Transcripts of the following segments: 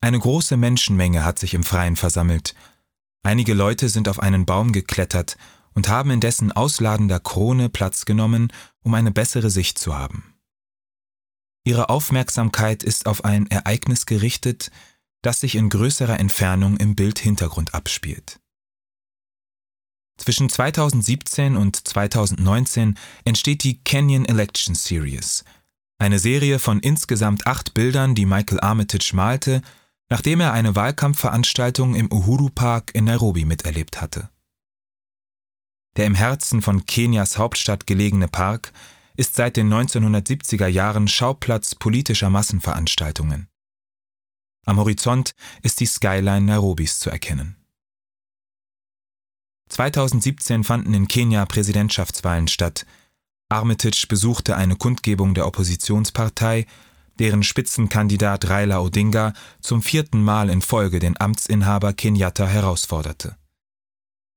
Eine große Menschenmenge hat sich im Freien versammelt. Einige Leute sind auf einen Baum geklettert und haben in dessen ausladender Krone Platz genommen, um eine bessere Sicht zu haben. Ihre Aufmerksamkeit ist auf ein Ereignis gerichtet, das sich in größerer Entfernung im Bildhintergrund abspielt. Zwischen 2017 und 2019 entsteht die Canyon Election Series, eine Serie von insgesamt acht Bildern, die Michael Armitage malte, nachdem er eine Wahlkampfveranstaltung im Uhuru Park in Nairobi miterlebt hatte. Der im Herzen von Kenias Hauptstadt gelegene Park ist seit den 1970er Jahren Schauplatz politischer Massenveranstaltungen. Am Horizont ist die Skyline Nairobis zu erkennen. 2017 fanden in Kenia Präsidentschaftswahlen statt. Armitage besuchte eine Kundgebung der Oppositionspartei, deren Spitzenkandidat Raila Odinga zum vierten Mal in Folge den Amtsinhaber Kenyatta herausforderte.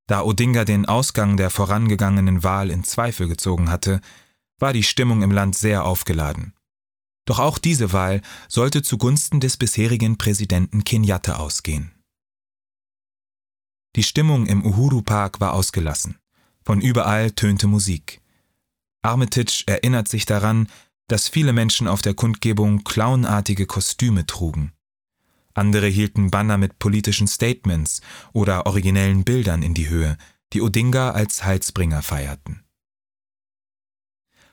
Da Odinga den Ausgang der vorangegangenen Wahl in Zweifel gezogen hatte, war die Stimmung im Land sehr aufgeladen. Doch auch diese Wahl sollte zugunsten des bisherigen Präsidenten Kenyatta ausgehen. Die Stimmung im Uhuru Park war ausgelassen. Von überall tönte Musik. Armitage erinnert sich daran, dass viele Menschen auf der Kundgebung clownartige Kostüme trugen. Andere hielten Banner mit politischen Statements oder originellen Bildern in die Höhe, die Odinga als Heilsbringer feierten.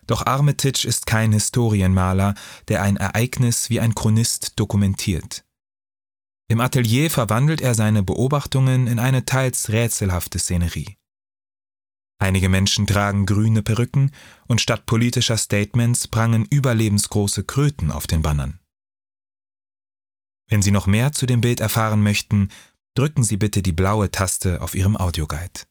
Doch Armitage ist kein Historienmaler, der ein Ereignis wie ein Chronist dokumentiert. Im Atelier verwandelt er seine Beobachtungen in eine teils rätselhafte Szenerie. Einige Menschen tragen grüne Perücken und statt politischer Statements prangen überlebensgroße Kröten auf den Bannern. Wenn Sie noch mehr zu dem Bild erfahren möchten, drücken Sie bitte die blaue Taste auf Ihrem Audioguide.